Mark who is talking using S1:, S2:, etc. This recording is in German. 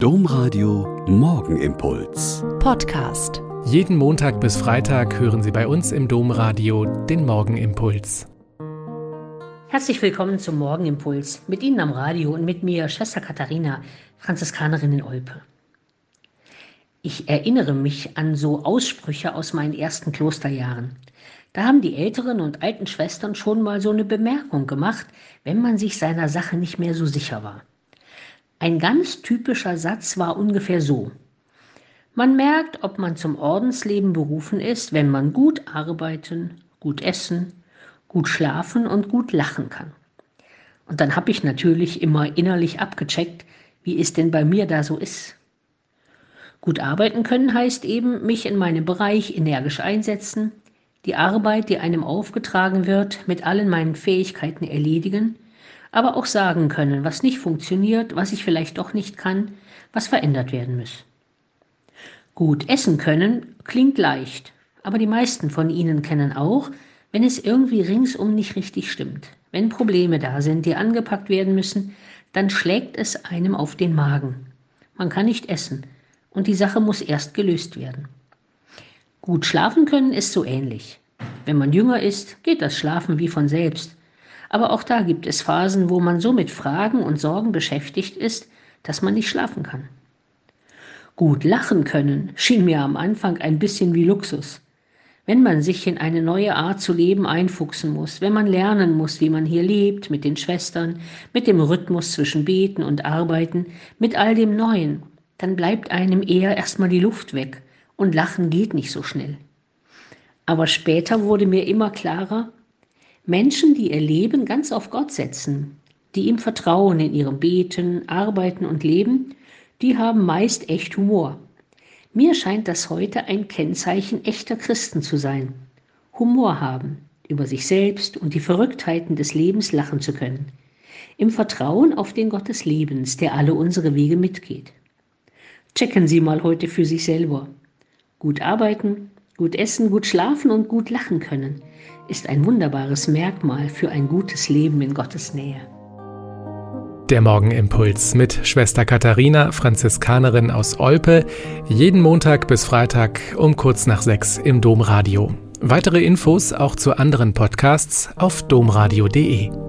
S1: Domradio Morgenimpuls.
S2: Podcast.
S3: Jeden Montag bis Freitag hören Sie bei uns im Domradio den Morgenimpuls.
S4: Herzlich willkommen zum Morgenimpuls. Mit Ihnen am Radio und mit mir Schwester Katharina, Franziskanerin in Olpe. Ich erinnere mich an so Aussprüche aus meinen ersten Klosterjahren. Da haben die älteren und alten Schwestern schon mal so eine Bemerkung gemacht, wenn man sich seiner Sache nicht mehr so sicher war. Ein ganz typischer Satz war ungefähr so. Man merkt, ob man zum Ordensleben berufen ist, wenn man gut arbeiten, gut essen, gut schlafen und gut lachen kann. Und dann habe ich natürlich immer innerlich abgecheckt, wie es denn bei mir da so ist. Gut arbeiten können heißt eben, mich in meinem Bereich energisch einsetzen, die Arbeit, die einem aufgetragen wird, mit allen meinen Fähigkeiten erledigen – aber auch sagen können, was nicht funktioniert, was ich vielleicht doch nicht kann, was verändert werden muss. Gut essen können klingt leicht, aber die meisten von Ihnen kennen auch, wenn es irgendwie ringsum nicht richtig stimmt, wenn Probleme da sind, die angepackt werden müssen, dann schlägt es einem auf den Magen. Man kann nicht essen und die Sache muss erst gelöst werden. Gut schlafen können ist so ähnlich. Wenn man jünger ist, geht das Schlafen wie von selbst. Aber auch da gibt es Phasen, wo man so mit Fragen und Sorgen beschäftigt ist, dass man nicht schlafen kann. Gut lachen können schien mir am Anfang ein bisschen wie Luxus. Wenn man sich in eine neue Art zu leben einfuchsen muss, wenn man lernen muss, wie man hier lebt, mit den Schwestern, mit dem Rhythmus zwischen Beten und Arbeiten, mit all dem Neuen, dann bleibt einem eher erstmal die Luft weg und Lachen geht nicht so schnell. Aber später wurde mir immer klarer, Menschen, die ihr Leben ganz auf Gott setzen, die ihm vertrauen in ihrem Beten, Arbeiten und Leben, die haben meist echt Humor. Mir scheint das heute ein Kennzeichen echter Christen zu sein. Humor haben, über sich selbst und die Verrücktheiten des Lebens lachen zu können. Im Vertrauen auf den Gott des Lebens, der alle unsere Wege mitgeht. Checken Sie mal heute für sich selber. Gut arbeiten, gut essen, gut schlafen und gut lachen können ist ein wunderbares Merkmal für ein gutes Leben in Gottes Nähe.
S3: Der Morgenimpuls mit Schwester Katharina, Franziskanerin aus Olpe, jeden Montag bis Freitag um kurz nach sechs im Domradio. Weitere Infos auch zu anderen Podcasts auf domradio.de.